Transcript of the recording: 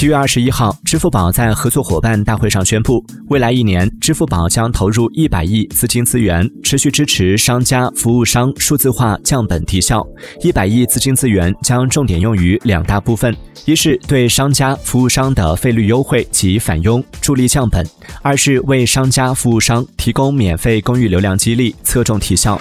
七月二十一号支付宝在合作伙伴大会上宣布未来一年支付宝将投入一百亿资金资源持续支持商家服务商数字化降本提效。一百亿资金资源将重点用于两大部分一是对商家服务商的费率优惠及返佣助力降本二是为商家服务商提供免费公域流量激励侧重提效。